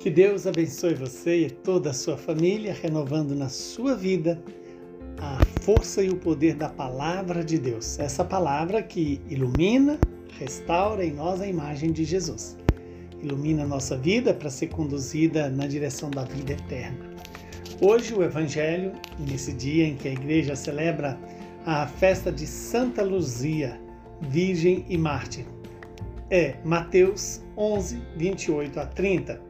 Que Deus abençoe você e toda a sua família, renovando na sua vida a força e o poder da palavra de Deus. Essa palavra que ilumina, restaura em nós a imagem de Jesus. Ilumina a nossa vida para ser conduzida na direção da vida eterna. Hoje o Evangelho, nesse dia em que a igreja celebra a festa de Santa Luzia, Virgem e Mártir, é Mateus 11, 28 a 30.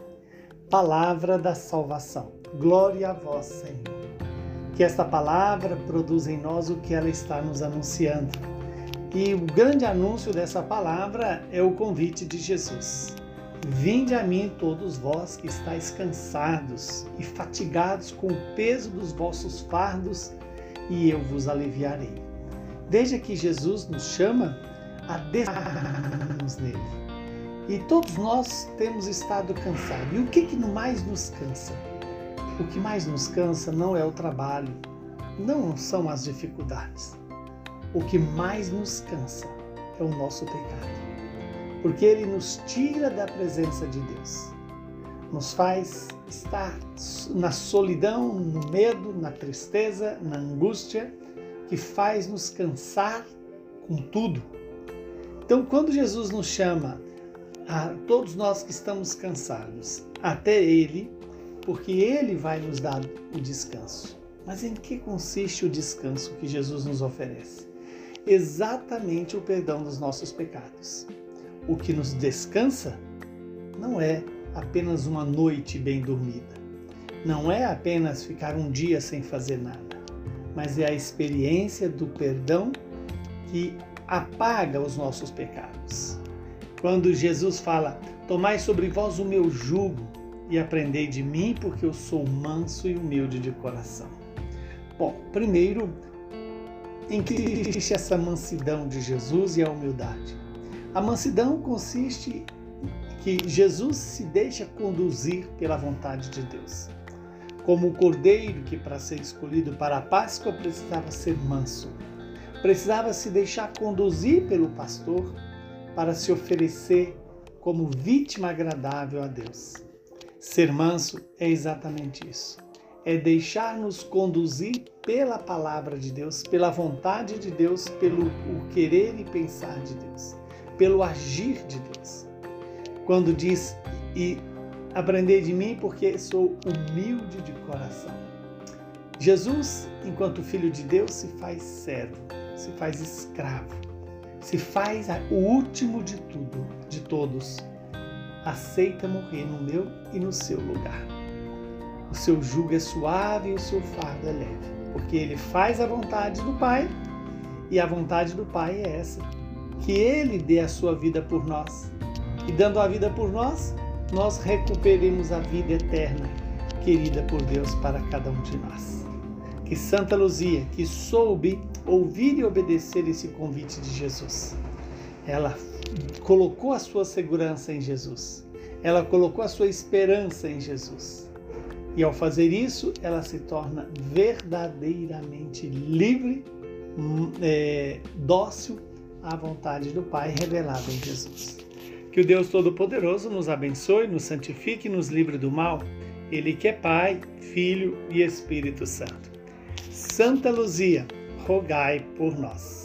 Palavra da salvação. Glória a vós, Senhor. Que esta palavra produza em nós o que ela está nos anunciando. E o grande anúncio dessa palavra é o convite de Jesus. Vinde a mim todos vós que estáis cansados e fatigados com o peso dos vossos fardos, e eu vos aliviarei. Veja que Jesus nos chama a descansarmos nele. E todos nós temos estado cansados. E o que, que mais nos cansa? O que mais nos cansa não é o trabalho, não são as dificuldades. O que mais nos cansa é o nosso pecado. Porque ele nos tira da presença de Deus. Nos faz estar na solidão, no medo, na tristeza, na angústia, que faz nos cansar com tudo. Então, quando Jesus nos chama a todos nós que estamos cansados até Ele, porque Ele vai nos dar o descanso. Mas em que consiste o descanso que Jesus nos oferece? Exatamente o perdão dos nossos pecados. O que nos descansa não é apenas uma noite bem dormida, não é apenas ficar um dia sem fazer nada, mas é a experiência do perdão que apaga os nossos pecados. Quando Jesus fala: Tomai sobre vós o meu jugo e aprendei de mim, porque eu sou manso e humilde de coração. Bom, primeiro, em que existe essa mansidão de Jesus e a humildade? A mansidão consiste que Jesus se deixa conduzir pela vontade de Deus. Como o cordeiro que, para ser escolhido para a Páscoa, precisava ser manso, precisava se deixar conduzir pelo pastor para se oferecer como vítima agradável a Deus. Ser manso é exatamente isso. É deixar-nos conduzir pela palavra de Deus, pela vontade de Deus, pelo o querer e pensar de Deus, pelo agir de Deus. Quando diz e aprender de mim porque sou humilde de coração. Jesus, enquanto filho de Deus, se faz servo, se faz escravo, se faz o último de tudo, de todos aceita morrer no meu e no seu lugar. O seu jugo é suave e o seu fardo é leve, porque ele faz a vontade do Pai, e a vontade do Pai é essa: que ele dê a sua vida por nós. E dando a vida por nós, nós recuperemos a vida eterna, querida por Deus para cada um de nós. Que Santa Luzia, que soube ouvir e obedecer esse convite de Jesus, ela colocou a sua segurança em Jesus. Ela colocou a sua esperança em Jesus. E ao fazer isso, ela se torna verdadeiramente livre, hum, é, dócil à vontade do Pai revelada em Jesus. Que o Deus Todo-Poderoso nos abençoe, nos santifique e nos livre do mal. Ele que é Pai, Filho e Espírito Santo. Santa Luzia, rogai por nós.